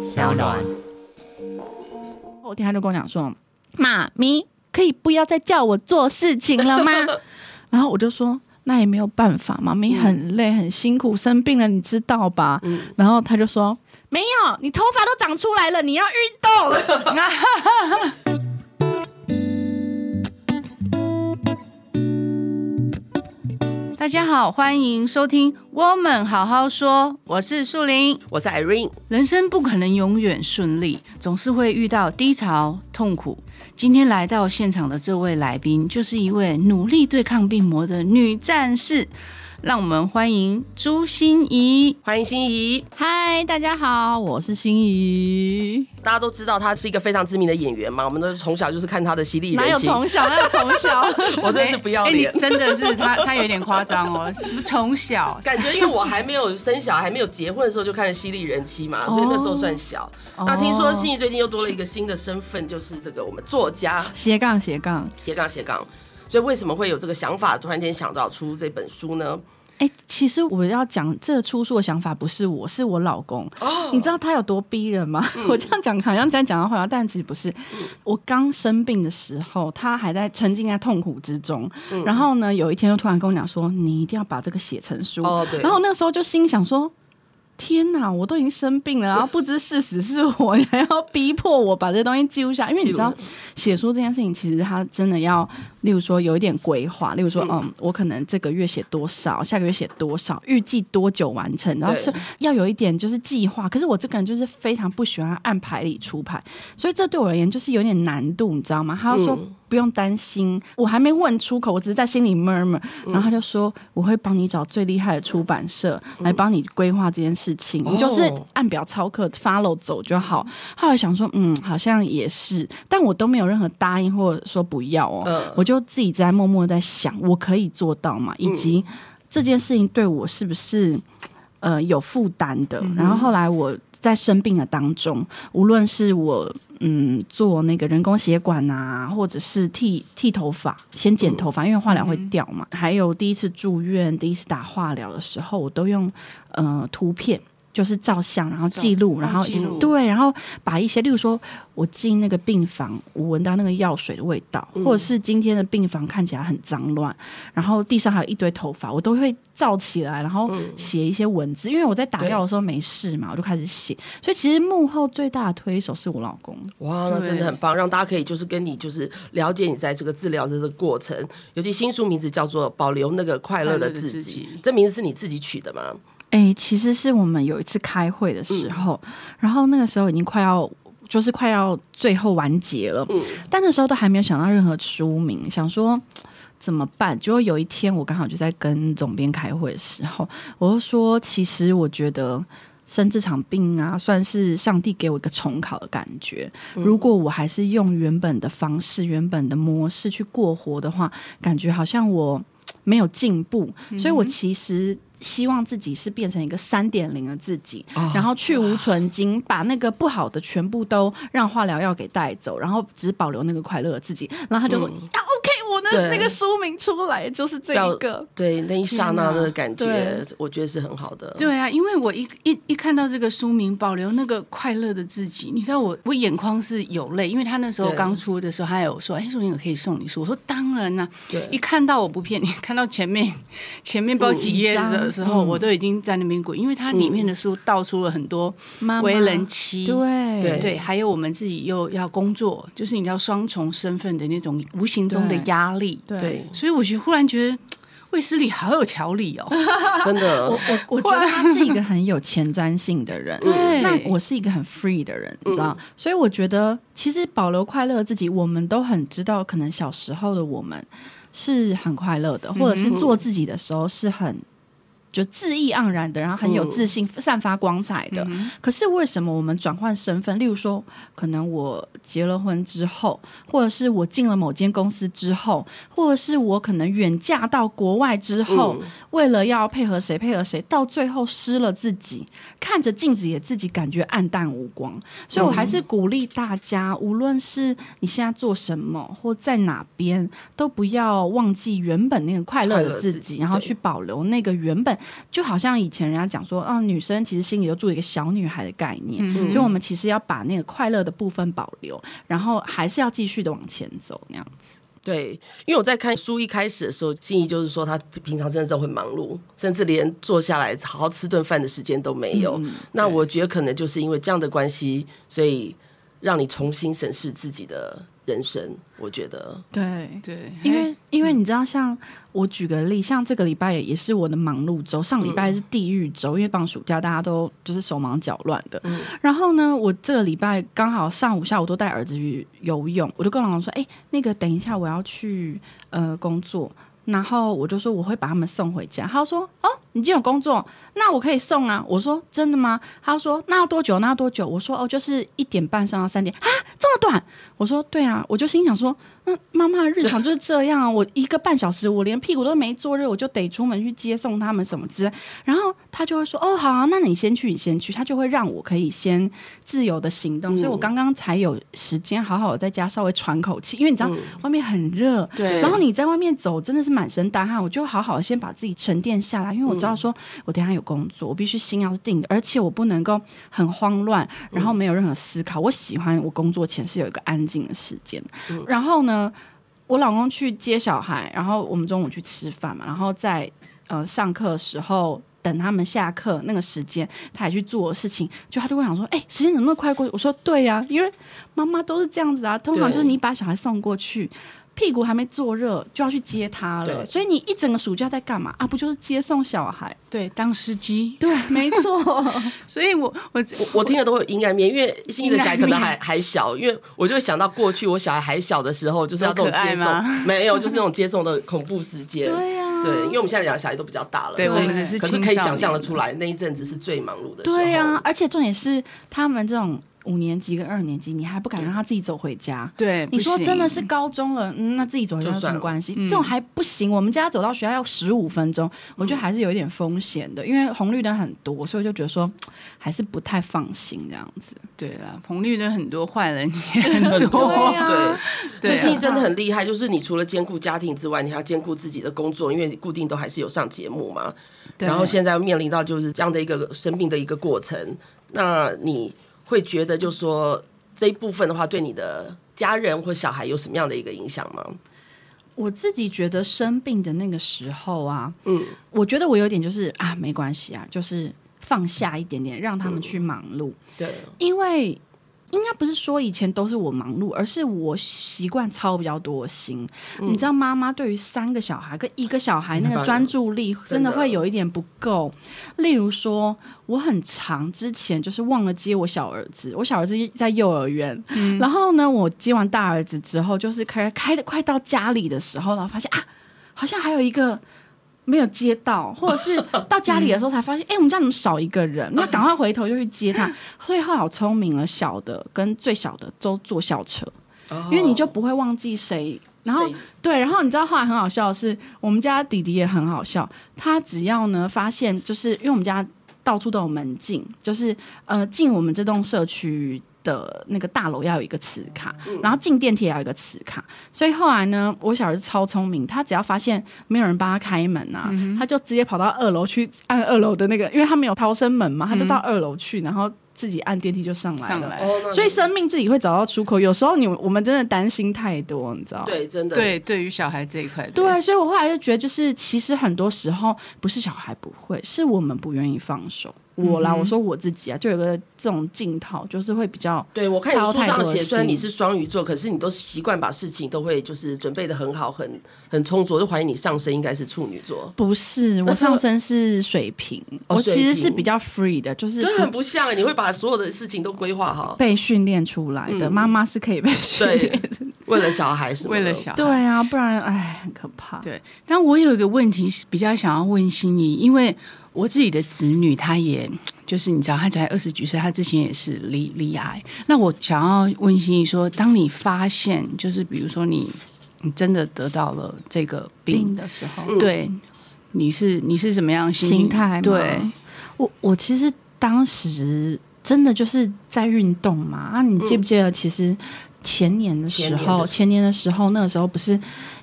小暖。我听他就跟我讲说：“妈咪，可以不要再叫我做事情了吗？” 然后我就说：“那也没有办法，妈咪很累很辛苦，生病了，你知道吧？”、然后他就说：“没有，你头发都长出来了，你要运动。” 大家好，欢迎收听《我们好好说》，我是树林，我是 Irene。人生不可能永远顺利，总是会遇到低潮、痛苦。今天来到现场的这位来宾，就是一位努力对抗病魔的女战士。让我们欢迎朱心怡，欢迎心怡。嗨，大家好，我是心怡。大家都知道她是一个非常知名的演员嘛，我们都是从小就是看她的犀利人妻。哪有从小？哪有从小？我真的是不要脸、欸欸，真的是她，她有点夸张哦。什么从小？感觉因为我还没有生小孩，还没有结婚的时候就看了犀利人妻嘛，所以那时候算小。哦、那听说心怡最近又多了一个新的身份，就是这个我们作家斜杠斜杠斜杠斜杠。所以为什么会有这个想法？突然间想到出这本书呢？哎、欸，其实我要讲这个出书的想法不是我，是我老公。哦、你知道他有多逼人吗？嗯、我这样讲好像在讲的话，但其实不是。嗯、我刚生病的时候，他还在沉浸在痛苦之中。嗯、然后呢，有一天又突然跟我讲说：“你一定要把这个写成书。哦”对然后那时候就心想说。天呐，我都已经生病了，然后不知是死是活，你还要逼迫我把这些东西记录下？因为你知道，写书这件事情其实它真的要，例如说有一点规划，例如说，嗯，我可能这个月写多少，下个月写多少，预计多久完成，然后是要有一点就是计划。可是我这个人就是非常不喜欢按牌理出牌，所以这对我而言就是有点难度，你知道吗？他要说。嗯不用担心，我还没问出口，我只是在心里 murmur。然后他就说：“我会帮你找最厉害的出版社来帮你规划这件事情，你就是按表操课 follow 走就好。”后来想说：“嗯，好像也是。”但我都没有任何答应或者说不要哦，我就自己在默默在想，我可以做到吗？以及这件事情对我是不是呃有负担的？然后后来我在生病的当中，无论是我。嗯，做那个人工血管啊，或者是剃剃头发，先剪头发，因为化疗会掉嘛。嗯、还有第一次住院，第一次打化疗的时候，我都用呃图片。就是照相，然后记录，然后对，然后把一些，例如说，我进那个病房，我闻到那个药水的味道，或者是今天的病房看起来很脏乱，然后地上还有一堆头发，我都会照起来，然后写一些文字，因为我在打药的时候没事嘛，我就开始写。所以其实幕后最大的推手是我老公。哇，那真的很棒，让大家可以就是跟你就是了解你在这个治疗的这个过程，尤其新书名字叫做《保留那个快乐的自己》，自己这名字是你自己取的吗？哎、欸，其实是我们有一次开会的时候，嗯、然后那个时候已经快要，就是快要最后完结了，嗯、但那时候都还没有想到任何书名，想说怎么办？结果有一天我刚好就在跟总编开会的时候，我就说，其实我觉得生这场病啊，算是上帝给我一个重考的感觉。嗯、如果我还是用原本的方式、原本的模式去过活的话，感觉好像我没有进步，嗯、所以我其实。希望自己是变成一个三点零的自己，哦、然后去无存精，把那个不好的全部都让化疗药给带走，然后只保留那个快乐的自己。然后他就说：“嗯、啊，OK，我的那个书名出来就是这一个。”对，那一刹那的感觉，我觉得是很好的。对啊，因为我一一一看到这个书名“保留那个快乐的自己”，你知道我我眼眶是有泪，因为他那时候刚出的时候，他有说：“哎对，书名我可以送你书。”我说：“当然啦、啊。对”一看到我不骗你，看到前面前面包几页的。时候我都已经在那边滚，因为它里面的书道出了很多为人妻，对。对对，还有我们自己又要工作，就是你知道双重身份的那种无形中的压力，对，所以我觉忽然觉得卫斯理好有条理哦，真的，我我我觉得他是一个很有前瞻性的人，对，那我是一个很 free 的人，你知道，所以我觉得其实保留快乐自己，我们都很知道，可能小时候的我们是很快乐的，或者是做自己的时候是很。就恣意盎然的，然后很有自信，散发光彩的。嗯、可是为什么我们转换身份？例如说，可能我结了婚之后，或者是我进了某间公司之后，或者是我可能远嫁到国外之后，嗯、为了要配合谁配合谁，到最后失了自己，看着镜子也自己感觉黯淡无光。所以我还是鼓励大家，嗯、无论是你现在做什么或在哪边，都不要忘记原本那个快乐的自己，自己然后去保留那个原本。就好像以前人家讲说，啊，女生其实心里都住一个小女孩的概念，嗯、所以我们其实要把那个快乐的部分保留，然后还是要继续的往前走那样子。对，因为我在看书一开始的时候，心怡就是说她平常真的都会忙碌，甚至连坐下来好好吃顿饭的时间都没有。嗯、那我觉得可能就是因为这样的关系，所以让你重新审视自己的。人生，我觉得对对，因为因为你知道，像我举个例，像这个礼拜也是我的忙碌周，上礼拜是地狱周，因为放暑假，大家都就是手忙脚乱的。嗯、然后呢，我这个礼拜刚好上午下午都带儿子去游泳，我就跟老公说：“哎，那个等一下我要去呃工作。”然后我就说我会把他们送回家。他说：“哦，你今天有工作，那我可以送啊。”我说：“真的吗？”他说：“那要多久？那要多久？”我说：“哦，就是一点半上到三点啊，这么短。”我说：“对啊。”我就心想说。那妈妈的日常就是这样啊，我一个半小时，我连屁股都没坐热，我就得出门去接送他们什么之类。然后他就会说：“哦，好啊，那你先去，你先去。”他就会让我可以先自由的行动，嗯、所以我刚刚才有时间好好在家稍微喘口气，因为你知道、嗯、外面很热，对。然后你在外面走真的是满身大汗，我就好好先把自己沉淀下来，因为我知道说我等下有工作，我必须心要是定的，而且我不能够很慌乱，然后没有任何思考。我喜欢我工作前是有一个安静的时间，嗯、然后呢。我老公去接小孩，然后我们中午去吃饭嘛，然后在呃上课的时候等他们下课那个时间，他还去做事情，就他就会想说：“哎、欸，时间怎么那么快过去？”我说：“对呀、啊，因为妈妈都是这样子啊，通常就是你把小孩送过去。”屁股还没坐热就要去接他了，所以你一整个暑假在干嘛啊？不就是接送小孩？对，当司机。对，没错。所以我我我，我听了都会有阴暗面，因为心怡的小孩可能还还小，因为我就会想到过去我小孩还小的时候，就是要这种接送，没有，就是那种接送的恐怖时间。对呀、啊，对，因为我们现在两个小孩都比较大了，对，所以可是可以想象的出来，那一阵子是最忙碌的时候。对呀、啊，而且重点是他们这种。五年级跟二年级，你还不敢让他自己走回家？对，你说真的是高中了，嗯，那自己走回家有什么关系？这种还不行。我们家走到学校要十五分钟，我觉得还是有一点风险的，因为红绿灯很多，所以就觉得说 还是不太放心这样子。对了，红绿灯很多，坏人也很多。对，所以心怡真的很厉害，就是你除了兼顾家庭之外，你还要兼顾自己的工作，因为固定都还是有上节目嘛。然后现在面临到就是这样的一个生病的一个过程，那你。会觉得，就是说这一部分的话，对你的家人或小孩有什么样的一个影响吗？我自己觉得生病的那个时候啊，嗯，我觉得我有点就是啊，没关系啊，就是放下一点点，让他们去忙碌。嗯、对，因为。应该不是说以前都是我忙碌，而是我习惯操比较多心。嗯、你知道，妈妈对于三个小孩跟一个小孩那个专注力真的会有一点不够。例如说，我很长之前就是忘了接我小儿子，我小儿子在幼儿园，嗯、然后呢，我接完大儿子之后，就是开开的快到家里的时候，然后发现啊，好像还有一个。没有接到，或者是到家里的时候才发现，哎、嗯欸，我们家怎么少一个人？那赶快回头就去接他。所以后来好聪明了，小的跟最小的都坐校车，哦、因为你就不会忘记谁。然后谁对，然后你知道后来很好笑的是，我们家弟弟也很好笑，他只要呢发现，就是因为我们家到处都有门禁，就是呃进我们这栋社区。的那个大楼要有一个磁卡，然后进电梯也要有一个磁卡，所以后来呢，我小儿子超聪明，他只要发现没有人帮他开门啊，嗯、他就直接跑到二楼去按二楼的那个，因为他没有逃生门嘛，他就到二楼去，然后自己按电梯就上来了。上来，所以生命自己会找到出口。有时候你我们真的担心太多，你知道？对，真的。对，对于小孩这一块，对，对，所以我后来就觉得，就是其实很多时候不是小孩不会，是我们不愿意放手。我啦，我说我自己啊，就有个这种镜头，就是会比较。对，我看你书上写，虽然你是双鱼座，可是你都习惯把事情都会就是准备的很好，很很充足，就怀疑你上身应该是处女座。不是，我上身是水瓶，我其实是比较 free 的，就是很不像，你会把所有的事情都规划好，被训练出来的妈妈是可以被训练的，为了小孩是为了小孩，对啊，不然哎很可怕。对，但我有一个问题是比较想要问心怡，因为。我自己的子女，他也 就是你知道，他才二十几岁，他之前也是罹罹癌。那我想要问心怡说，当你发现，就是比如说你你真的得到了这个病，病的时候，对，你是你是什么样心，心态？对，我我其实当时真的就是在运动嘛。啊，你记不记得？其实前年的时候，前年的时候，那个时候不是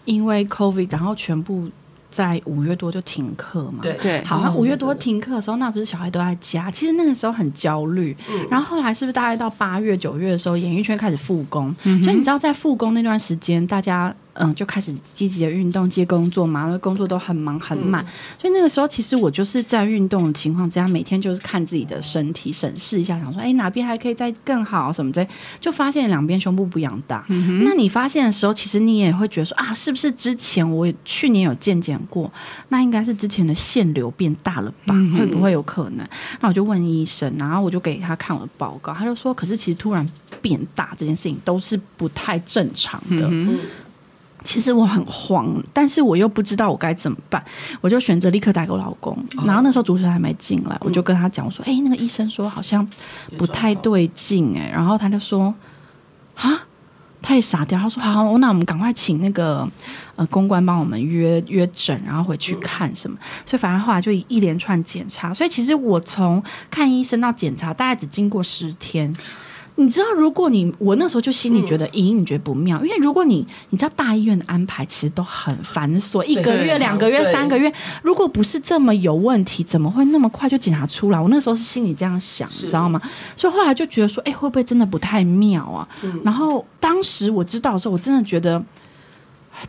因为 COVID，然后全部。在五月多就停课嘛。对对，好像五月多停课的时候，那不是小孩都在家，其实那个时候很焦虑。嗯，然后后来是不是大概到八月九月的时候，演艺圈开始复工？嗯，所以你知道在复工那段时间，大家。嗯，就开始积极的运动接工作嘛，因为工作都很忙很满，嗯，所以那个时候其实我就是在运动的情况之下，每天就是看自己的身体，审视一下，想说，哎，哪边还可以再更好什么的，就发现两边胸部不一样大，嗯。那你发现的时候，其实你也会觉得说啊，是不是之前我去年有健检过，那应该是之前的腺瘤变大了吧？嗯，会不会有可能？那我就问医生，然后我就给他看我的报告，他就说，可是其实突然变大这件事情都是不太正常的。嗯其实我很慌，但是我又不知道我该怎么办，我就选择立刻打给我老公。然后那时候主持人还没进来，我就跟他讲，我说：“哎，那个医生说好像不太对劲，哎。”然后他就说：“啊，他也傻掉。”他说：“好，那我们赶快请那个呃公关帮我们约约诊，然后回去看什么。”所以反正后来就一连串检查。所以其实我从看医生到检查，大概只经过十天。你知道，如果你我那时候就心里觉得隐隐觉得不妙，因为如果你你知道大医院的安排其实都很繁琐，一个月、两个月、三个月，如果不是这么有问题，怎么会那么快就检查出来？我那时候是心里这样想，你知道吗？所以后来就觉得说，哎，会不会真的不太妙啊？然后当时我知道的时候，我真的觉得。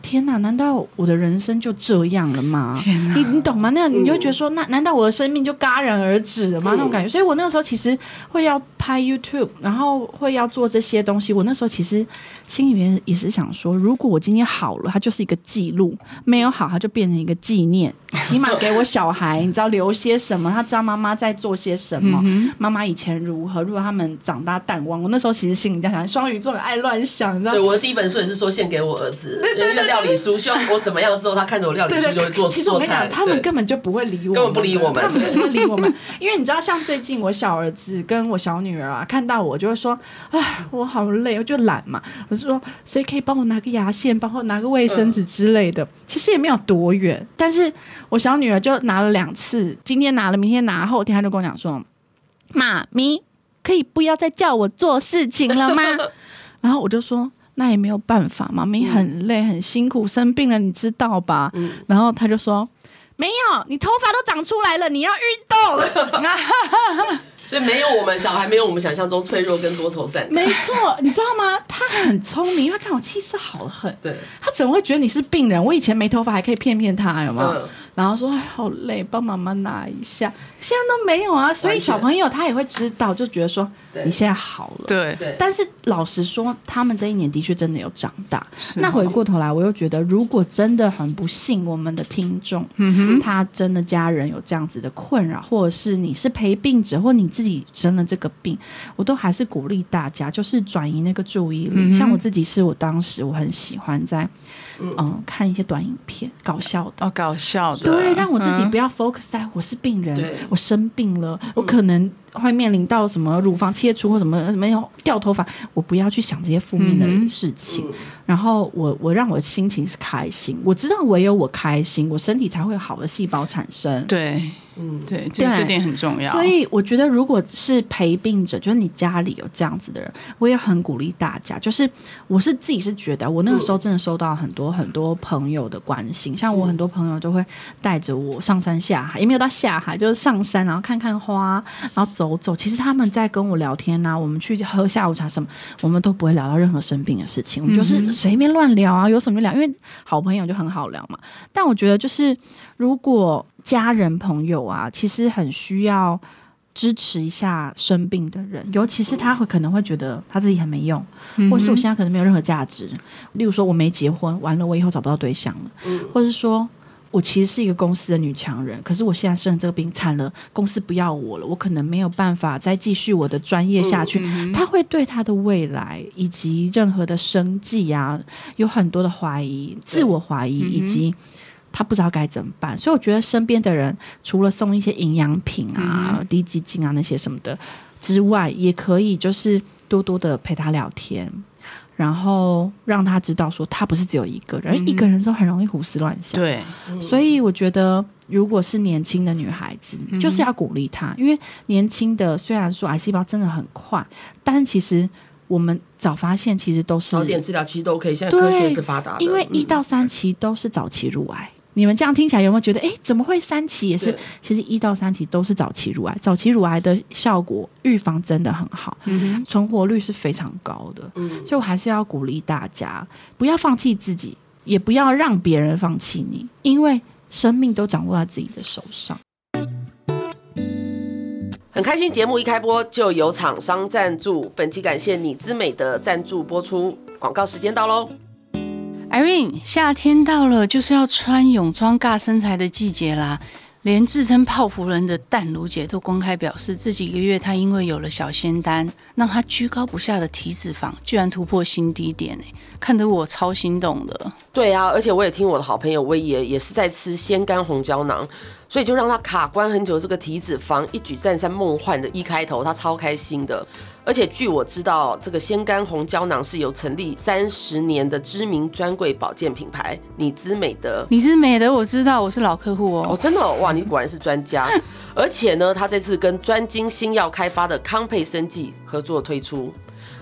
天哪！难道我的人生就这样了吗？天哪！你你懂吗？那样你就会觉得说，那难道我的生命就戛然而止了吗？那种感觉。所以我那个时候其实会要拍 YouTube，然后会要做这些东西。我那时候其实心里面也是想说，如果我今天好了，它就是一个记录；没有好，它就变成一个纪念。起码给我小孩，你知道留些什么？他知道妈妈在做些什么，妈妈以前如何？如果他们长大淡忘，我那时候其实心里在想，双鱼座很爱乱想，你知道？对，我的第一本书也是说献给我儿子。料理书，希望我怎么样之后，他看着我料理书就会做其实我跟你讲，他们根本就不会理我，根本不理我们，他们不会理我们。因为你知道，像最近我小儿子跟我小女儿啊，看到我就会说：“哎，我好累，我就懒嘛。”我就说：“谁可以帮我拿个牙线，帮我拿个卫生纸之类的？”其实也没有多远，但是我小女儿就拿了两次，今天拿了，明天拿，后天她就跟我讲说：“妈咪，可以不要再叫我做事情了吗？” 然后我就说。那也没有办法，妈咪很累很辛苦，生病了你知道吧？嗯、然后她就说：“没有，你头发都长出来了，你要运动。”所以没有我们小孩没有我们想象中脆弱跟多愁善感。没错，你知道吗？他很聪明，因为他看我气色好得很。对，他怎么会觉得你是病人？我以前没头发还可以骗骗他，有没有？嗯然后说：“哎，好累，帮妈妈拿一下。”现在都没有啊，所以小朋友他也会知道，就觉得说你现在好了。对，但是老实说，他们这一年的确真的有长大。那回过头来，我又觉得，如果真的很不幸，我们的听众，嗯，他真的家人有这样子的困扰，或者是你是陪病者，或你自己生了这个病，我都还是鼓励大家，就是转移那个注意力。嗯、像我自己，是我当时我很喜欢在。嗯，看一些短影片，搞笑的。哦，搞笑的，对，让我自己不要 focus 在我是病人，嗯、我生病了，我可能会面临到什么乳房切除或什么没有掉头发，我不要去想这些负面的事情。嗯、然后我我让我的心情是开心，我知道唯有我开心，我身体才会有好的细胞产生。对。嗯，对，这这点很重要。所以我觉得，如果是陪病者，就是你家里有这样子的人，我也很鼓励大家。就是我是自己是觉得，我那个时候真的收到很多很多朋友的关心，像我很多朋友都会带着我上山下海，也没有到下海，就是上山，然后看看花，然后走走。其实他们在跟我聊天啊，我们去喝下午茶什么，我们都不会聊到任何生病的事情，我们就是随便乱聊啊，有什么就聊，因为好朋友就很好聊嘛。但我觉得，就是如果。家人朋友啊，其实很需要支持一下生病的人，尤其是他会可能会觉得他自己很没用，嗯、或是我现在可能没有任何价值。例如说，我没结婚，完了我以后找不到对象了，嗯、或者是说我其实是一个公司的女强人，可是我现在生了这个病，惨了，公司不要我了，我可能没有办法再继续我的专业下去。嗯、他会对他的未来以及任何的生计啊，有很多的怀疑、自我怀疑以及。他不知道该怎么办，所以我觉得身边的人除了送一些营养品啊、嗯、滴鸡精啊那些什么的之外，也可以就是多多的陪他聊天，然后让他知道说他不是只有一个人，嗯、一个人都很容易胡思乱想。对，所以我觉得如果是年轻的女孩子，嗯、就是要鼓励她，因为年轻的虽然说癌细胞真的很快，但其实我们早发现其实都是早点治疗，其实都可以。现在科学是发达的，因为一到三期都是早期乳癌。你们这样听起来有没有觉得，哎，怎么会三期也是？其实一到三期都是早期乳癌，早期乳癌的效果预防真的很好，嗯，存活率是非常高的。嗯，所以我还是要鼓励大家，不要放弃自己，也不要让别人放弃你，因为生命都掌握在自己的手上。很开心，节目一开播就有厂商赞助，本期感谢你姿美的赞助播出，广告时间到喽。Irene，夏天到了，就是要穿泳装尬身材的季节啦。连自称泡芙人的淡如姐都公开表示，这几个月她因为有了小仙丹，让她居高不下的体脂肪居然突破新低点，哎，看得我超心动的。对啊，而且我也听我的好朋友威爷也是在吃仙丹红胶囊，所以就让他卡关很久，这个体脂肪一举战胜梦幻的一开头，他超开心的。而且据我知道，这个仙肝红胶囊是由成立三十年的知名专柜保健品牌，你姿美德。你姿美德，我知道，我是老客户哦。哦，真的哦？哇，你果然是专家。而且呢，他这次跟专精新药开发的康佩生技合作推出。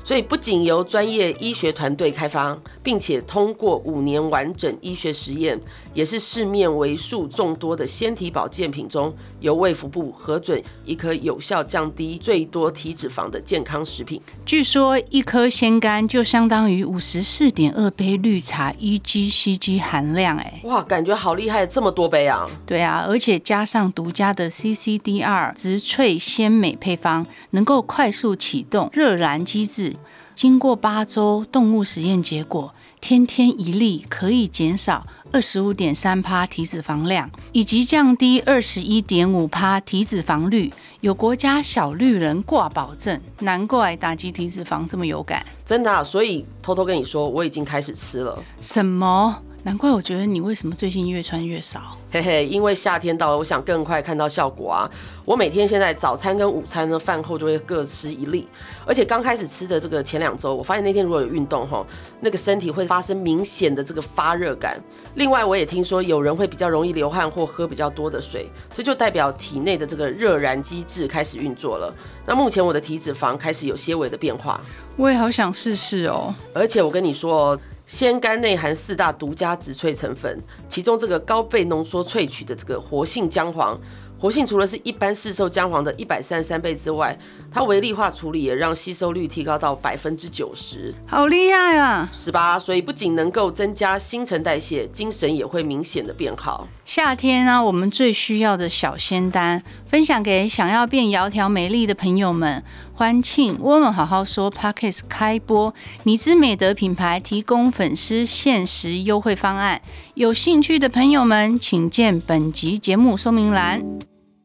所以不仅由专业医学团队开发，并且通过五年完整医学实验，也是市面为数众多的纤体保健品中，由卫福部核准一颗有效降低最多体脂肪的健康食品。据说一颗仙丹就相当于五十四点二杯绿茶 EGCG 含量，哎，哇，感觉好厉害，这么多杯啊！对啊，而且加上独家的 CCDR 植萃鲜美配方，能够快速启动热燃机制。经过八周动物实验结果，天天一粒可以减少二十五点三趴体脂肪量，以及降低二十一点五趴体脂肪率，有国家小绿人挂保证。难怪打击体脂肪这么有感，真的啊。所以偷偷跟你说，我已经开始吃了。什么？难怪我觉得你为什么最近越穿越少？嘿嘿，因为夏天到了，我想更快看到效果啊！我每天现在早餐跟午餐呢，饭后就会各吃一粒，而且刚开始吃的这个前两周，我发现那天如果有运动哈，那个身体会发生明显的这个发热感。另外，我也听说有人会比较容易流汗或喝比较多的水，这就代表体内的这个热燃机制开始运作了。那目前我的体脂肪开始有些微的变化，我也好想试试哦。而且我跟你说哦。仙丹内含四大独家植萃成分，其中这个高倍浓缩萃取的这个活性姜黄。活性除了是一般市售姜黄的一百三十三倍之外，它微粒化处理也让吸收率提高到百分之九十，好厉害啊！是吧？所以不仅能够增加新陈代谢，精神也会明显的变好。夏天啊，我们最需要的小仙丹，分享给想要变窈窕美丽的朋友们。欢庆我们好好说 Podcast 开播，你姿美德品牌提供粉丝限时优惠方案，有兴趣的朋友们请见本集节目说明栏。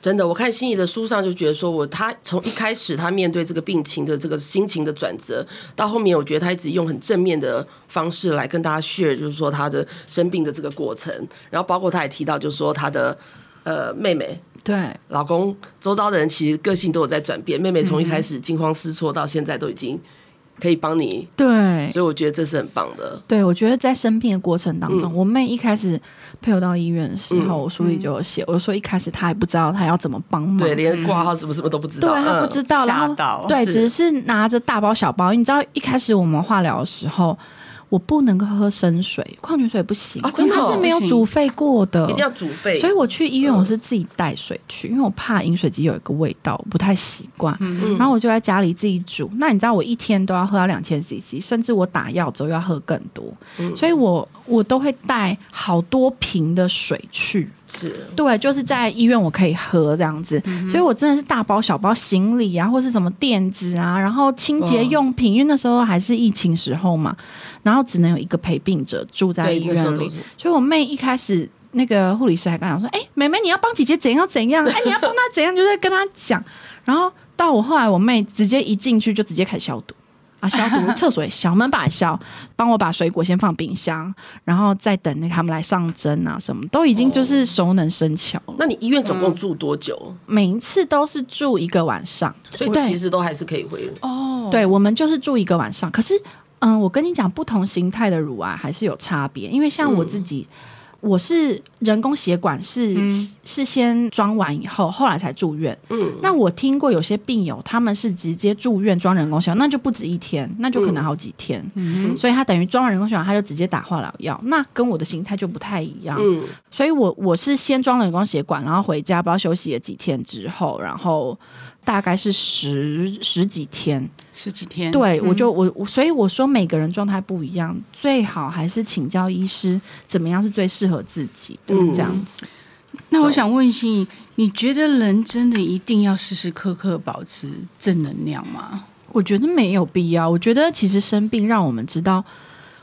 真的，我看心怡的书上就觉得说，我他从一开始他面对这个病情的这个心情的转折，到后面我觉得他一直用很正面的方式来跟大家 share，就是说他的生病的这个过程，然后包括他也提到，就是说他的呃妹妹。对，老公周遭的人其实个性都有在转变。妹妹从一开始惊慌失措，到现在都已经可以帮你。对，所以我觉得这是很棒的。对，我觉得在生病的过程当中，嗯、我妹一开始陪我到医院的时候，嗯、我书里就有写，我说一开始她还不知道她要怎么帮忙，对，连挂号什么什么都不知道，对，她不知道，然后对，只是拿着大包小包。你知道一开始我们化疗的时候。我不能够喝生水，矿泉水不行，啊、真的它是没有煮沸过的，一定要煮沸。所以我去医院，我是自己带水去，嗯、因为我怕饮水机有一个味道，我不太习惯。嗯、然后我就在家里自己煮。那你知道，我一天都要喝到两千 CC，甚至我打药之后要喝更多。嗯、所以我我都会带好多瓶的水去。是对，就是在医院我可以喝这样子，嗯、所以我真的是大包小包行李啊，或是什么垫子啊，然后清洁用品，因为那时候还是疫情时候嘛，然后只能有一个陪病者住在医院里，所以我妹一开始那个护理师还跟她说：“哎、欸，妹妹你要帮姐姐怎样怎样，哎、欸、你要帮她怎样，就在跟她讲。”然后到我后来，我妹直接一进去就直接开始消毒。啊，消毒厕所也消，门把也消，帮我把水果先放冰箱，然后再等那他们来上针啊，什么都已经就是熟能生巧。那你医院总共住多久？嗯，每一次都是住一个晚上，所以其实都还是可以回哦。对，我们就是住一个晚上。可是，嗯，我跟你讲，不同形态的乳癌还是有差别，因为像我自己。嗯我是人工血管是、嗯、是先装完以后，后来才住院。嗯，那我听过有些病友他们是直接住院装人工血管，那就不止一天，那就可能好几天。嗯，所以他等于装完人工血管，他就直接打化疗药。那跟我的心态就不太一样。嗯，所以我我是先装人工血管，然后回家不知道休息了几天之后，然后。大概是十十几天，十几天。对，嗯、我就我所以我说每个人状态不一样，最好还是请教医师，怎么样是最适合自己的、嗯、这样子。那我想问心怡，你觉得人真的一定要时时刻刻保持正能量吗？我觉得没有必要。我觉得其实生病让我们知道，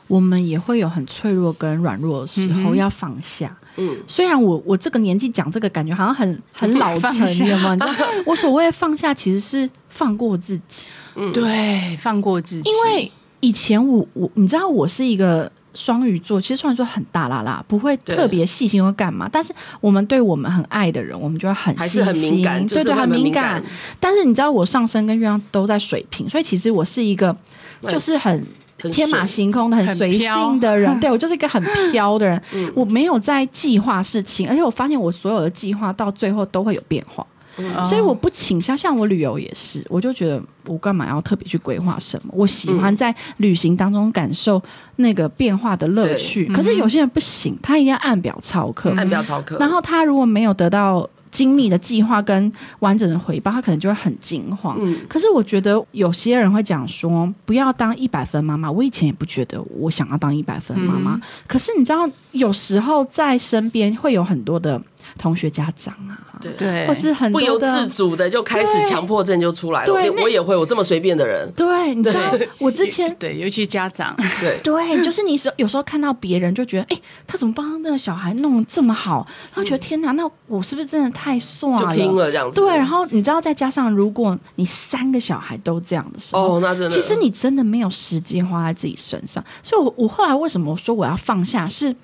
我们也会有很脆弱跟软弱的时候，要放下。嗯，虽然我我这个年纪讲这个，感觉好像很 很老成，你知道吗？我所谓的放下，其实是放过自己。嗯，对，放过自己。因为以前我我你知道，我是一个双鱼座，其实双鱼座很大啦啦，不会特别细心或干嘛。但是我们对我们很爱的人，我们就会很细心，很敏感，对对，很敏感。但是你知道，我上升跟月亮都在水平，所以其实我是一个就是很。天马行空的、很随性的人，对，我就是一个很飘的人。嗯、我没有在计划事情，而且我发现我所有的计划到最后都会有变化，嗯、所以我不倾向。像我旅游也是，我就觉得我干嘛要特别去规划什么？我喜欢在旅行当中感受那个变化的乐趣。可是有些人不行，他一定要按表操课，按表操课。然后他如果没有得到。精密的计划跟完整的回报，他可能就会很惊慌。嗯，可是我觉得有些人会讲说，不要当一百分妈妈。我以前也不觉得我想要当一百分妈妈，嗯，可是你知道，有时候在身边会有很多的。同学、家长啊，对，或是很不由自主的就开始强迫症就出来了。对，我也会，我这么随便的人。对，你知道，我之前对，尤其家长，对 对，就是你有时候看到别人就觉得，哎，他怎么帮那个小孩弄这么好？然后觉得天哪，那我是不是真的太帅了？就拼了这样子。对，然后你知道，再加上如果你三个小孩都这样的时候，哦，那真的，其实你真的没有时间花在自己身上。所以，我我后来为什么说我要放下是？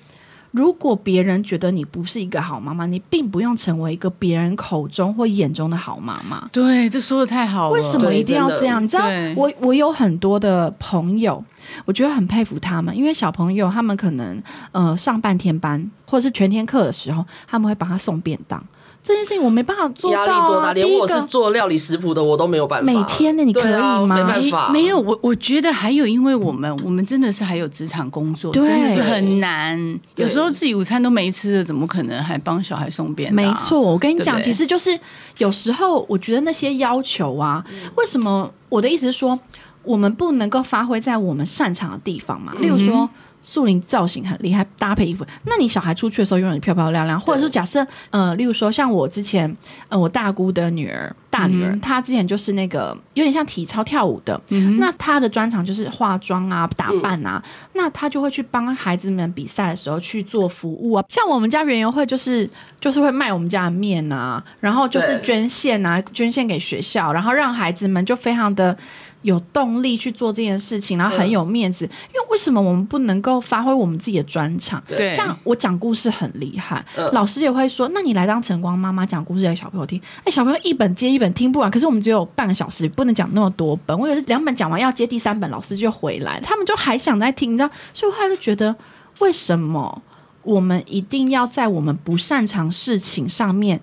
如果别人觉得你不是一个好妈妈，你并不用成为一个别人口中或眼中的好妈妈。对，这说的太好了。为什么一定要这样？你知道，我我有很多的朋友，我觉得很佩服他们，因为小朋友他们可能呃上半天班或者是全天课的时候，他们会帮他送便当。这件事情我没办法做到，啊，压力多大？连我是做料理食谱的，我都没有办法。每天呢，你可以吗？没办法，没有。我我觉得还有，因为我们我们真的是还有职场工作，对真的是很难。有时候自己午餐都没吃的，怎么可能还帮小孩送便当？没错，我跟你讲，其实就是有时候我觉得那些要求啊，为什么？我的意思是说，我们不能够发挥在我们擅长的地方嘛？例如说。树林造型很厉害，搭配衣服。那你小孩出去的时候，永远漂漂亮亮。或者是假设，呃，例如说，像我之前，呃，我大姑的女儿，大女儿，嗯、她之前就是那个有点像体操跳舞的。嗯、那她的专长就是化妆啊、打扮啊。嗯、那她就会去帮孩子们比赛的时候去做服务啊。像我们家园游会，就是就是会卖我们家的面啊，然后就是捐献啊，捐献给学校，然后让孩子们就非常的。有动力去做这件事情，然后很有面子。嗯、因为为什么我们不能够发挥我们自己的专长？对，像我讲故事很厉害，嗯、老师也会说：“那你来当晨光妈妈，讲故事给小朋友听。”哎，小朋友一本接一本听不完，可是我们只有半个小时，不能讲那么多本。我有是两本讲完要接第三本，老师就回来，他们就还想再听，你知道？所以我后来就觉得，为什么我们一定要在我们不擅长事情上面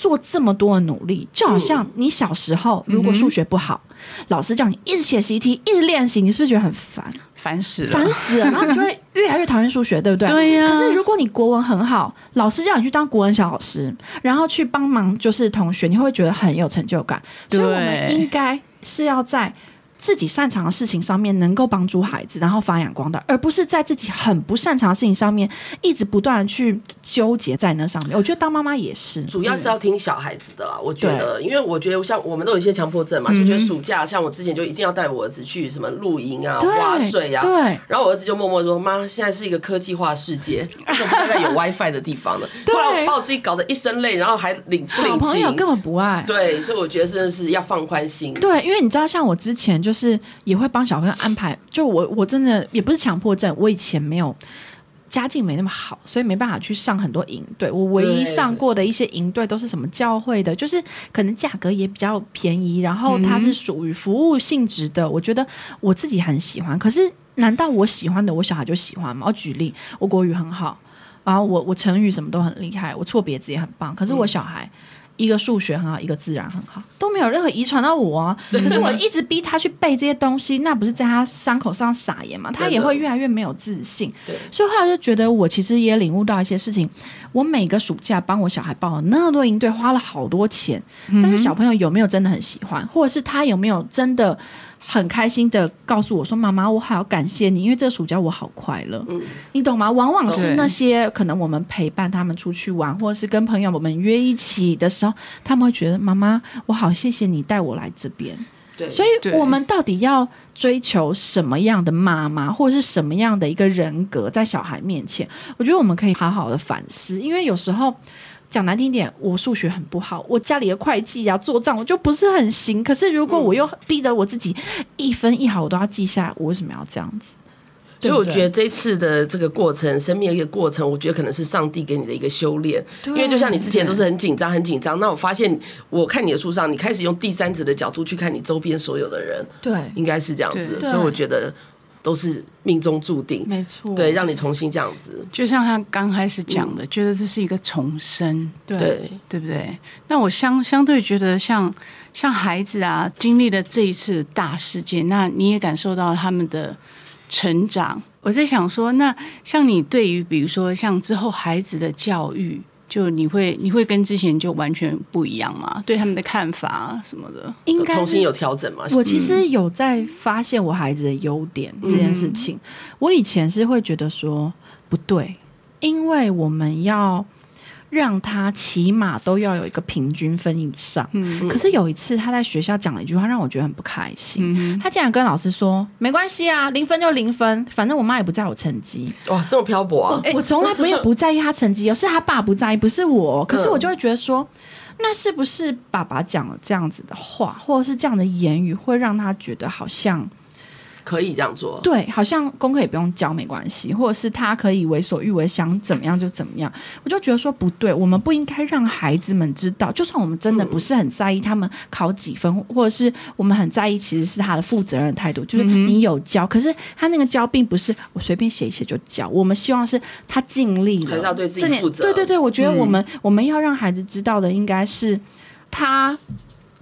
做这么多的努力？就好像你小时候如果数学不好。嗯老师叫你一直写习题，一直练习，你是不是觉得很烦？烦死了，烦死了，然后你就会越来越讨厌数学，对不对？对呀、啊。可是如果你国文很好，老师叫你去当国文小老师，然后去帮忙就是同学，你会觉得很有成就感？所以我们应该是要在。自己擅长的事情上面能够帮助孩子，然后发扬光大，而不是在自己很不擅长的事情上面一直不断的去纠结在那上面。我觉得当妈妈也是，主要是要听小孩子的啦。我觉得，因为我觉得像我们都有一些强迫症嘛，就觉得暑假像我之前就一定要带我儿子去什么露营啊、划水啊。对。然后我儿子就默默说：“妈，现在是一个科技化世界，为什么不在有 WiFi 的地方呢？”后来我把我自己搞得一身累，然后还领小朋友根本不爱。对，所以我觉得真的是要放宽心。对，因为你知道，像我之前就。就是也会帮小朋友安排，就我我真的也不是强迫症，我以前没有家境没那么好，所以没办法去上很多营队。我唯一上过的一些营队都是什么教会的，就是可能价格也比较便宜，然后它是属于服务性质的。我觉得我自己很喜欢，可是难道我喜欢的我小孩就喜欢吗？我举例，我国语很好。然后我我成语什么都很厉害，我错别字也很棒，可是我小孩。嗯一个数学很好，一个自然很好，都没有任何遗传到我啊。可是我一直逼他去背这些东西，那不是在他伤口上撒盐吗？他也会越来越没有自信。对，所以后来就觉得，我其实也领悟到一些事情。我每个暑假帮我小孩报了那么多营队，花了好多钱，但是小朋友有没有真的很喜欢，或者是他有没有真的？很开心的告诉我说：“妈妈，我好感谢你，因为这个暑假我好快乐。嗯，你懂吗？往往是那些可能我们陪伴他们出去玩，或者是跟朋友我们约一起的时候，他们会觉得妈妈，我好谢谢你带我来这边。对，所以我们到底要追求什么样的妈妈，或者是什么样的一个人格，在小孩面前？我觉得我们可以好好的反思，因为有时候。”讲难听点，我数学很不好，我家里的会计啊、做账我就不是很行。可是如果我又逼着我自己一分一毫我都要记下来，我为什么要这样子？所以我觉得这次的这个过程，生命的一个过程，我觉得可能是上帝给你的一个修炼。因为就像你之前都是很紧张、很紧张，那我发现我看你的书上，你开始用第三者的角度去看你周边所有的人，对，应该是这样子。所以我觉得。都是命中注定，没错。对，让你重新这样子，就像他刚开始讲的，嗯、觉得这是一个重生，对对不对？那我相相对觉得像，像像孩子啊，经历了这一次大事件，那你也感受到他们的成长。我在想说，那像你对于比如说像之后孩子的教育。就你会你会跟之前就完全不一样吗？对他们的看法什么的，应该重新有调整吗？我其实有在发现我孩子的优点这件事情。嗯、我以前是会觉得说不对，因为我们要。让他起码都要有一个平均分以上。嗯，可是有一次他在学校讲了一句话，让我觉得很不开心。嗯、他竟然跟老师说：“没关系啊，零分就零分，反正我妈也不在我成绩。”哇，这么漂泊啊！我从来没有不在意他成绩，是他爸不在意，不是我。可是我就会觉得说，那是不是爸爸讲了这样子的话，或者是这样的言语，会让他觉得好像。可以这样做，对，好像功课也不用教，没关系，或者是他可以为所欲为，想怎么样就怎么样。我就觉得说不对，我们不应该让孩子们知道，就算我们真的不是很在意他们考几分，嗯、或者是我们很在意，其实是他的负责任态度，就是你有教，嗯、可是他那个教并不是我随便写一写就教，我们希望是他尽力了，还是要对自己负责。对对对，我觉得我们、嗯、我们要让孩子知道的应该是他。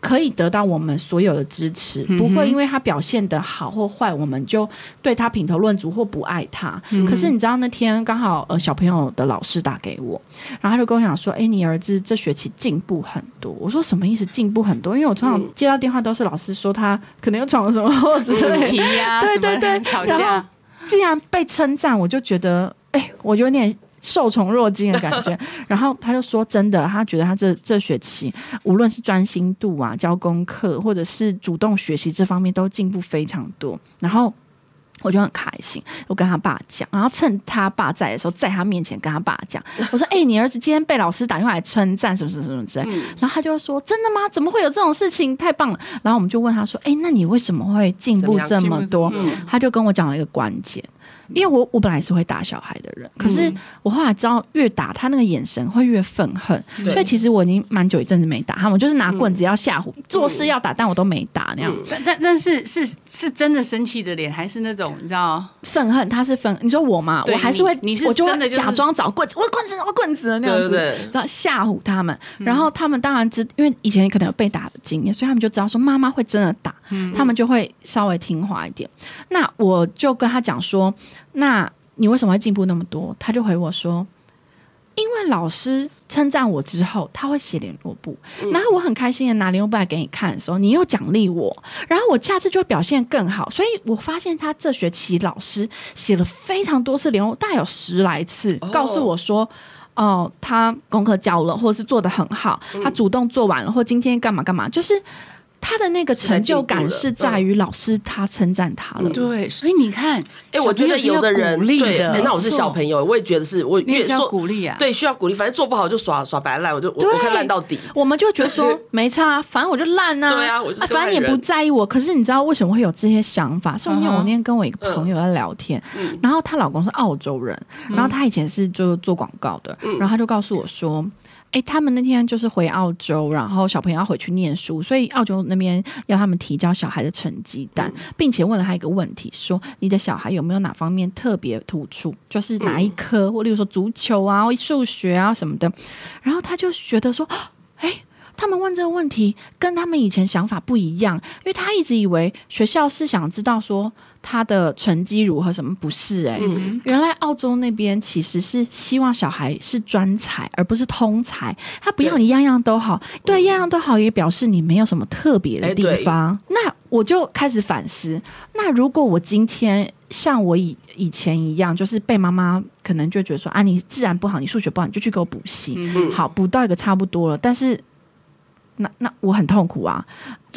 可以得到我们所有的支持，不会因为他表现的好或坏，我们就对他品头论足或不爱他。嗯、可是你知道那天刚好呃小朋友的老师打给我，然后他就跟我讲说：“哎，你儿子这学期进步很多。”我说：“什么意思？进步很多？”因为我通常接到电话都是老师说他可能又闯了什么祸之类的，对对对，吵架。既然被称赞，我就觉得哎，我有点。受宠若惊的感觉，然后他就说：“真的，他觉得他这这学期无论是专心度啊、教功课，或者是主动学习这方面都进步非常多。”然后我就很开心，我跟他爸讲，然后趁他爸在的时候，在他面前跟他爸讲：“ 我说，哎、欸，你儿子今天被老师打电话来称赞，什么什么什么之类。嗯”然后他就说：“真的吗？怎么会有这种事情？太棒了！”然后我们就问他说：“哎、欸，那你为什么会进步这么多？”嗯、他就跟我讲了一个关键。因为我我本来是会打小孩的人，可是我后来知道越打他那个眼神会越愤恨，嗯、所以其实我已经蛮久一阵子没打他们，我就是拿棍子要吓唬，嗯、做事要打，但我都没打那样。但但但是是是真的生气的脸，还是那种你知道愤恨？他是愤，你说我嘛，我还是会，你，你是真的、就是、我就会假装找棍子，我棍子我棍子那样子，然后吓唬他们。然后他们当然知，因为以前可能有被打的经验，所以他们就知道说妈妈会真的打，嗯、他们就会稍微听话一点。那我就跟他讲说，那。你为什么会进步那么多？他就回我说：“因为老师称赞我之后，他会写联络簿，嗯、然后我很开心的拿联络簿来给你看的时候，你又奖励我，然后我下次就会表现更好。所以我发现他这学期老师写了非常多次联络，大概有十来次，告诉我说：哦、呃，他功课交了，或者是做的很好，他主动做完了，或今天干嘛干嘛，就是。”他的那个成就感是在于老师他称赞他了，对，所以你看，哎，我觉得有的人对，那我是小朋友，我也觉得是我越说鼓励啊，对，需要鼓励，反正做不好就耍耍白烂，我就我我可以烂到底。我们就觉得说 没差，反正我就烂啊，对啊，反正你也不在意我。可是你知道为什么会有这些想法？是因为我那天跟我一个朋友在聊天，然后她老公是澳洲人，然后她以前是就做广告的，然后他就告诉我说。哎，他们那天就是回澳洲，然后小朋友要回去念书，所以澳洲那边要他们提交小孩的成绩单，嗯、并且问了他一个问题，说你的小孩有没有哪方面特别突出，就是哪一科，嗯、或例如说足球啊、数学啊什么的，然后他就觉得说，哎。他们问这个问题跟他们以前想法不一样，因为他一直以为学校是想知道说他的成绩如何，什么不是、欸？哎、嗯，原来澳洲那边其实是希望小孩是专才，而不是通才。他不要你样样都好，对，对，样样都好也表示你没有什么特别的地方。欸、那我就开始反思，那如果我今天像我以以前一样，就是被妈妈可能就觉得说啊，你自然不好，你数学不好，你就去给我补习，嗯、好补到一个差不多了，但是。那那我很痛苦啊，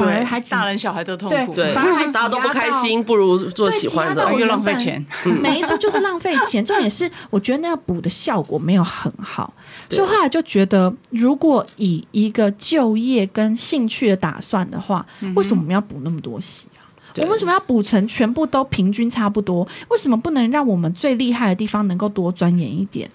反而还大人小孩都痛苦，对，反而还大家都不开心，不如做喜欢的，又浪费钱。没错，就是浪费钱。重点是，我觉得那个补的效果没有很好，所以后来就觉得，如果以一个就业跟兴趣的打算的话，为什么我们要补那么多习啊？我们为什么要补成全部都平均差不多？为什么不能让我们最厉害的地方能够多钻研一点？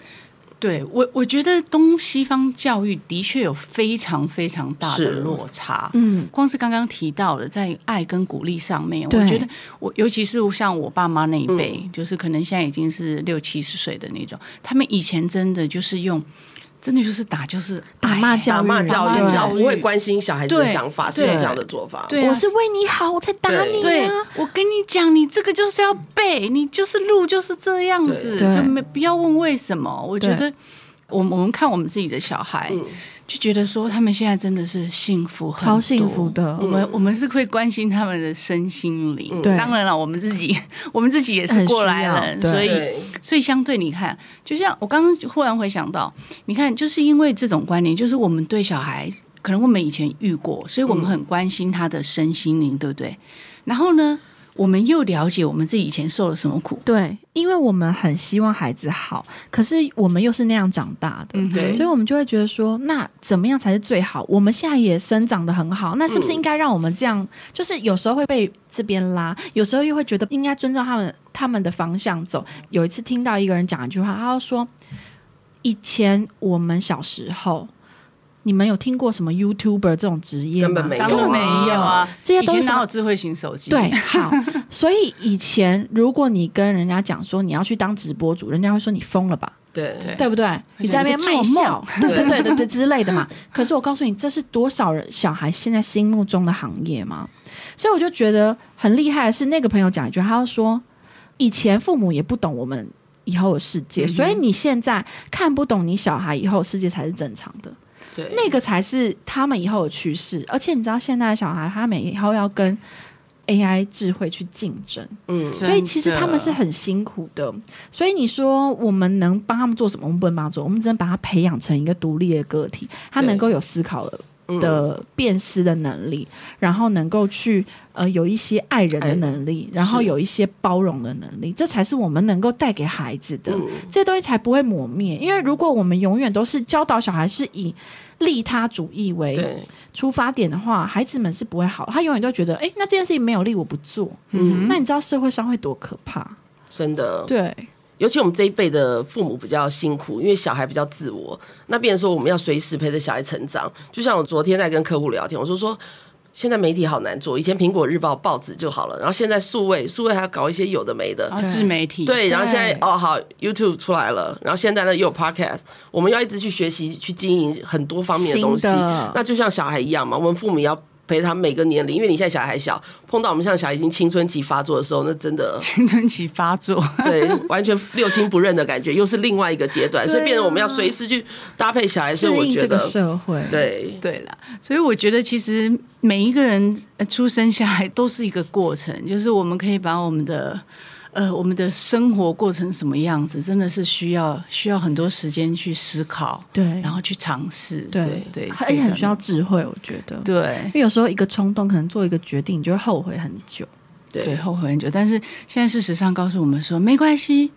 对我，我觉得东西方教育的确有非常非常大的落差。嗯，光是刚刚提到的，在爱跟鼓励上面，我觉得我尤其是像我爸妈那一辈，嗯、就是可能现在已经是六七十岁的那种，他们以前真的就是用。真的就是打，就是打骂教育，打骂教育，然后不会关心小孩子的想法，是这样的做法。对我是为你好，我才打你啊！我跟你讲，你这个就是要背，你就是路就是这样子，就没不要问为什么。我觉得，我我们看我们自己的小孩。就觉得说他们现在真的是幸福，超幸福的。我们我们是会关心他们的身心灵。对，当然了，我们自己 我们自己也是过来人，所以所以相对你看，就像我刚刚忽然回想到，你看，就是因为这种观念，就是我们对小孩，可能我们以前遇过，所以我们很关心他的身心灵，对不对？然后呢，我们又了解我们自己以前受了什么苦，对，因为我们很希望孩子好，可是我们又是那样长大的，嗯、对，所以我们就会觉得说，那怎么样才是最好？我们现在也生长得很好，那是不是应该让我们这样？嗯、就是有时候会被这边拉，有时候又会觉得应该遵照他们他们的方向走。有一次听到一个人讲一句话，他说：“以前我们小时候。”你们有听过什么 YouTuber 这种职业吗？根本没有，根本没有啊！这些都是哪有智慧型手机？对，好。所以以前如果你跟人家讲说你要去当直播主，人家会说你疯了吧？对，对不对？你在那边卖笑，对对对对对之类的嘛。可是我告诉你，这是多少人小孩现在心目中的行业吗？所以我就觉得很厉害的是，那个朋友讲一句，他说以前父母也不懂我们以后的世界，嗯、所以你现在看不懂你小孩以后的世界才是正常的。对那个才是他们以后的趋势，而且你知道，现在的小孩他们以后要跟 AI 智慧去竞争，嗯，所以其实他们是很辛苦的。所以你说我们能帮他们做什么？我们不能帮他做，我们只能把他培养成一个独立的个体，他能够有思考的的辨识的能力，然后能够去呃有一些爱人的能力，然后有一些包容的能力，这才是我们能够带给孩子的，这些东西才不会磨灭。因为如果我们永远都是教导小孩是以利他主义为出发点的话，孩子们是不会好。他永远都觉得，哎，那这件事情没有利，我不做。嗯，那你知道社会上会多可怕？真的，对。尤其我们这一辈的父母比较辛苦，因为小孩比较自我。那变成说，我们要随时陪着小孩成长。就像我昨天在跟客户聊天，我说说。现在媒体好难做，以前苹果日报报纸就好了，然后现在数位数位还要搞一些有的没的，自媒体对，然后现在哦好 YouTube 出来了，然后现在呢又有 Podcast，我们要一直去学习去经营很多方面的东西，那就像小孩一样嘛，我们父母要。陪他每个年龄，因为你现在小孩还小，碰到我们像小孩已经青春期发作的时候，那真的 青春期发作，对，完全六亲不认的感觉，又是另外一个阶段，啊、所以变成我们要随时去搭配小孩，所以我觉得这个社会，对对了，所以我觉得其实每一个人出生下来都是一个过程，就是我们可以把我们的。呃，我们的生活过成什么样子，真的是需要需要很多时间去思考，对，然后去尝试，对对，而且很需要智慧，我觉得，对，因为有时候一个冲动可能做一个决定，你就会后悔很久，对，后悔很久。但是现在事实上告诉我们说，没关系，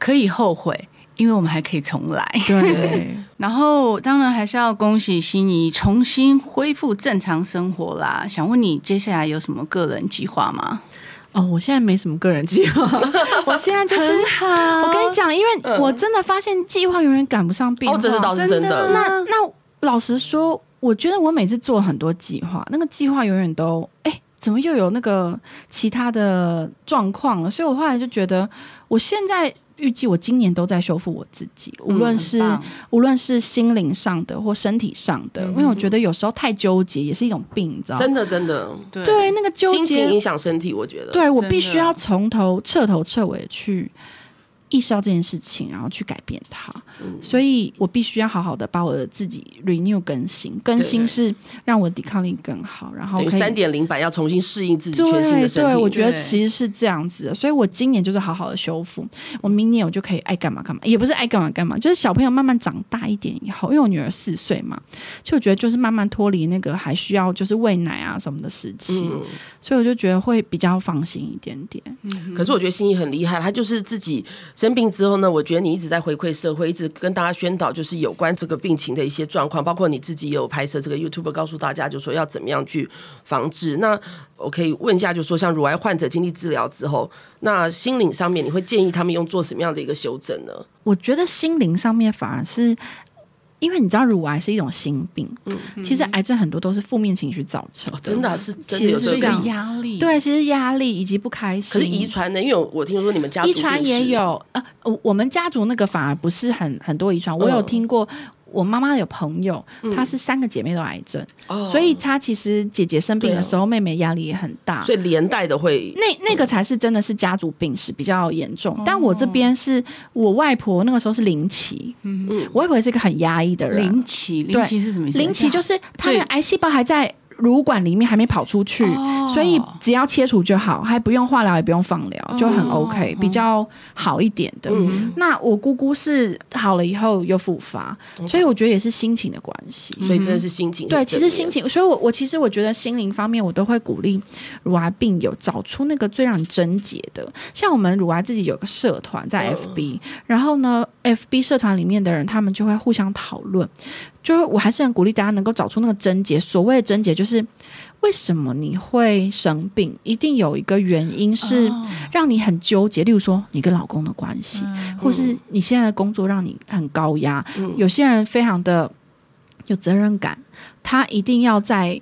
可以后悔，因为我们还可以重来。对，然后当然还是要恭喜悉尼重新恢复正常生活啦。想问你接下来有什么个人计划吗？哦，我现在没什么个人计划，我现在就是，我跟你讲，因为我真的发现计划永远赶不上变化，哦，这是倒是真的。那那老实说，我觉得我每次做很多计划，那个计划永远都哎，怎么又有那个其他的状况了？所以我后来就觉得，我现在。预计我今年都在修复我自己，无论是、嗯、无论是心灵上的或身体上的，嗯、因为我觉得有时候太纠结也是一种病，你知道。吗？真的，真的，对，对那个纠结。心情影响身体，我觉得，对我必须要从头彻头彻尾去。意识到这件事情，然后去改变它，嗯、所以我必须要好好的把我的自己 renew 更新，更新是让我抵抗力更好，然后三点零版要重新适应自己全新的身体。对，对，我觉得其实是这样子的，所以我今年就是好好的修复，我明年我就可以爱干嘛干嘛，也不是爱干嘛干嘛，就是小朋友慢慢长大一点以后，因为我女儿四岁嘛，就我觉得就是慢慢脱离那个还需要就是喂奶啊什么的时期，嗯、所以我就觉得会比较放心一点点。可是我觉得心怡很厉害，她就是自己。生病之后呢，我觉得你一直在回馈社会，一直跟大家宣导，就是有关这个病情的一些状况，包括你自己也有拍摄这个 YouTube，告诉大家，就说要怎么样去防治。那我可以问一下，就说像乳癌患者经历治疗之后，那心灵上面你会建议他们用做什么样的一个修整呢？我觉得心灵上面反而是。因为你知道，乳癌是一种心病。嗯，其实癌症很多都是负面情绪造成的，真的是真的是这个压力。对，其实压力以及不开心。可是遗传呢？因为我听说你们家族遗传也有。呃，我们家族那个反而不是很很多遗传。我有听过。我妈妈有朋友，她是三个姐妹都癌症，嗯、所以她其实姐姐生病的时候，妹妹压力也很大，所以连带的会那那个才是真的是家族病史比较严重。但我这边是我外婆那个时候是零期，嗯。嗯，我外婆也是一个很压抑的人，零期零期是什么意思？零期就是她的癌细胞还在。乳管里面还没跑出去，哦、所以只要切除就好，还不用化疗，也不用放疗，哦、就很 OK，比较好一点的。嗯、那我姑姑是好了以后又复发，嗯、所以我觉得也是心情的关系。所以真的是心情。对，其实心情，所以我我其实我觉得心灵方面，我都会鼓励乳癌病友找出那个最让你症结的。像我们乳癌自己有个社团在 FB，、嗯、然后呢，FB 社团里面的人他们就会互相讨论。就是我还是很鼓励大家能够找出那个症结。所谓的症结，就是为什么你会生病，一定有一个原因是让你很纠结。例如说，你跟老公的关系，或是你现在的工作让你很高压。有些人非常的有责任感，他一定要在。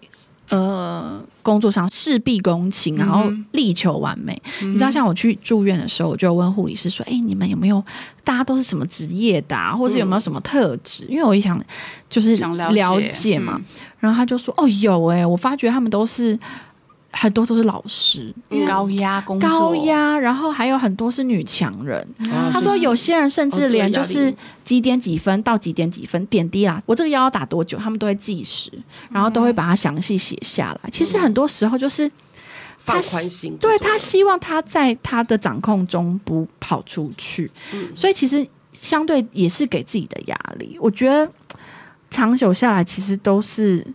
呃，工作上事必躬亲，然后力求完美。嗯、你知道，像我去住院的时候，我就问护理师说：“哎、欸，你们有没有？大家都是什么职业的、啊，或者有没有什么特质？”嗯、因为我一想，就是了解嘛。然后他就说：“哦，有哎、欸，我发觉他们都是。”很多都是老师，高压工作，高压，然后还有很多是女强人。嗯、他说有些人甚至连就是几点几分到几点几分点滴啦，我这个药要打多久，他们都会计时，然后都会把它详细写下来。嗯、其实很多时候就是放宽心，对他希望他在他的掌控中不跑出去，嗯、所以其实相对也是给自己的压力。我觉得长久下来，其实都是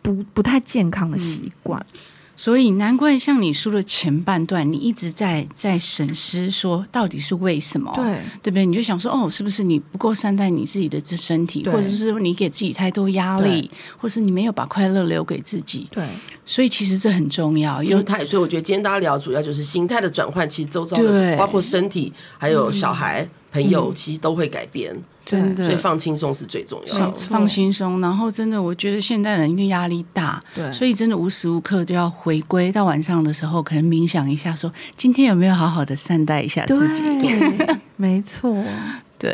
不不太健康的习惯。嗯所以难怪像你书的前半段，你一直在在审视说到底是为什么？对，对不对？你就想说哦，是不是你不够善待你自己的这身体，或者是你给自己太多压力，或是你没有把快乐留给自己？对，所以其实这很重要，心态。所以我觉得今天大家聊主要就是心态的转换，其实周遭的对包括身体还有小孩、嗯、朋友，其实都会改变。真的，所以放轻松是最重要的。放轻松，然后真的，我觉得现代人因为压力大，对，所以真的无时无刻就要回归到晚上的时候，可能冥想一下，说今天有没有好好的善待一下自己？对，没错，对。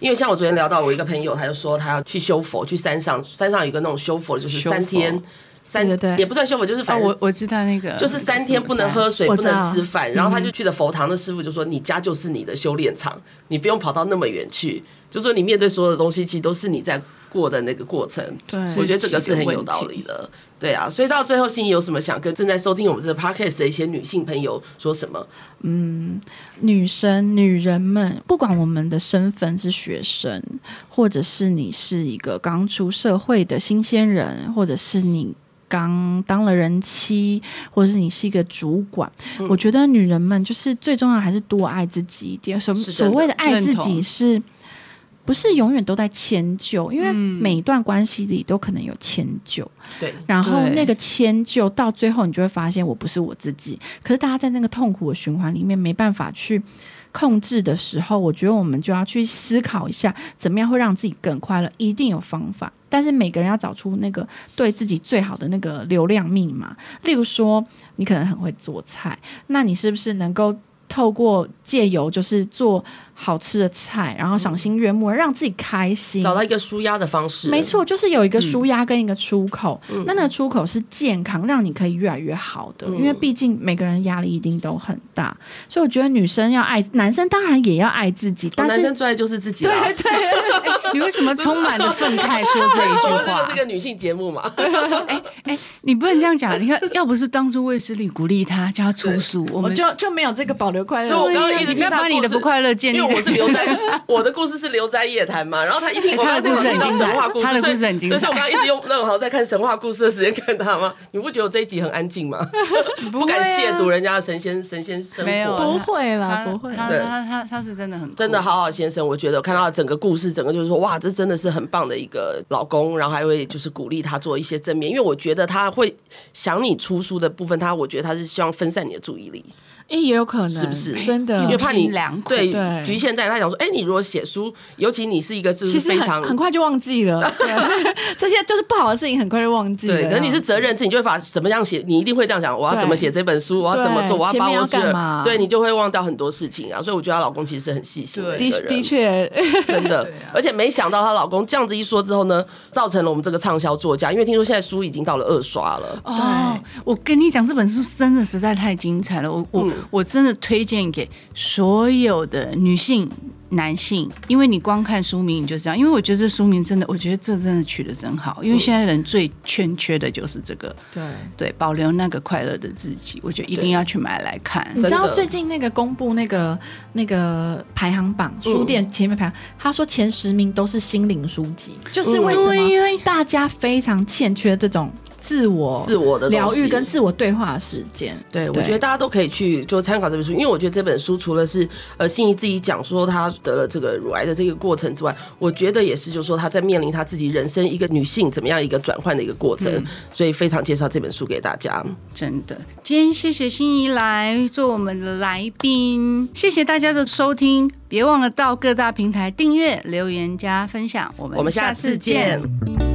因为像我昨天聊到我一个朋友，他就说他要去修佛，去山上，山上有一个那种修佛，就是三天。三对，也不算修佛，就是反正、哦、我我知道那个，就是三天不能喝水，不能吃饭，然后他就去了佛堂的师傅就说：“你家就是你的修炼场，你不用跑到那么远去，就说你面对所有的东西，其实都是你在过的那个过程。”对，我觉得这个是很有道理的。对啊，所以到最后，心怡有什么想跟正在收听我们这个 podcast 的一些女性朋友说什么？嗯，女生、女人们，不管我们的身份是学生，或者是你是一个刚出社会的新鲜人，或者是你。刚当了人妻，或者是你是一个主管，嗯、我觉得女人们就是最重要还是多爱自己一点。什么所谓的爱自己是，是不是永远都在迁就？因为每一段关系里都可能有迁就。对，然后那个迁就到最后，你就会发现我不是我自己。可是大家在那个痛苦的循环里面没办法去控制的时候，我觉得我们就要去思考一下，怎么样会让自己更快乐？一定有方法。但是每个人要找出那个对自己最好的那个流量密码。例如说，你可能很会做菜，那你是不是能够透过借由就是做。好吃的菜，然后赏心悦目，让自己开心，找到一个舒压的方式。没错，就是有一个舒压跟一个出口。嗯、那那个出口是健康，让你可以越来越好的。嗯、因为毕竟每个人压力一定都很大，所以我觉得女生要爱，男生当然也要爱自己。但是男生最爱就是自己。对对，你为什么充满了愤慨说这一句话？这是个女性节目嘛？哎 哎、欸欸，你不能这样讲。你看，要不是当初卫斯理鼓励他叫他出书，我们就就没有这个保留快乐。所以我刚刚一直听他把你的不快乐建立。我是留在 我的故事是留在夜谈嘛，然后他一听我刚刚听到神话故事，所以所以我刚刚一直用那种好像在看神话故事的时间看他吗？你不觉得我这一集很安静吗？不敢亵渎人家的神仙神仙生活，没有不会啦，不会。他他他他是真的很真的好好先生，我觉得我看到整个故事，整个就是说哇，这真的是很棒的一个老公，然后还会就是鼓励他做一些正面，因为我觉得他会想你出书的部分，他我觉得他是希望分散你的注意力。哎，也有可能，是不是？真的？因为怕你对局限在他想说，哎，你如果写书，尤其你是一个就是非常很快就忘记了，这些就是不好的事情，很快就忘记了。对，可是你是责任制，你就会把怎么样写，你一定会这样想，我要怎么写这本书，我要怎么做，我要把我的，对你就会忘掉很多事情啊。所以我觉得她老公其实是很细心的，的的确，真的。而且没想到她老公这样子一说之后呢，造成了我们这个畅销作家，因为听说现在书已经到了二刷了。哦，我跟你讲，这本书真的实在太精彩了，我我我真的推。荐给所有的女性、男性，因为你光看书名你就知道。因为我觉得这书名真的，我觉得这真的取得真好。因为现在人最欠缺的就是这个，对对，保留那个快乐的自己。我觉得一定要去买来看。你知道最近那个公布那个那个排行榜，书店前面排行，他说前十名都是心灵书籍，就是为什么大家非常欠缺这种。自我、自我的疗愈跟自我对话的时间，对，我觉得大家都可以去就参考这本书，因为我觉得这本书除了是呃心怡自己讲说她得了这个乳癌的这个过程之外，我觉得也是就是说她在面临她自己人生一个女性怎么样一个转换的一个过程，所以非常介绍这本书给大家。真的，今天谢谢心怡来做我们的来宾，谢谢大家的收听，别忘了到各大平台订阅、留言、加分享，我们我们下次见。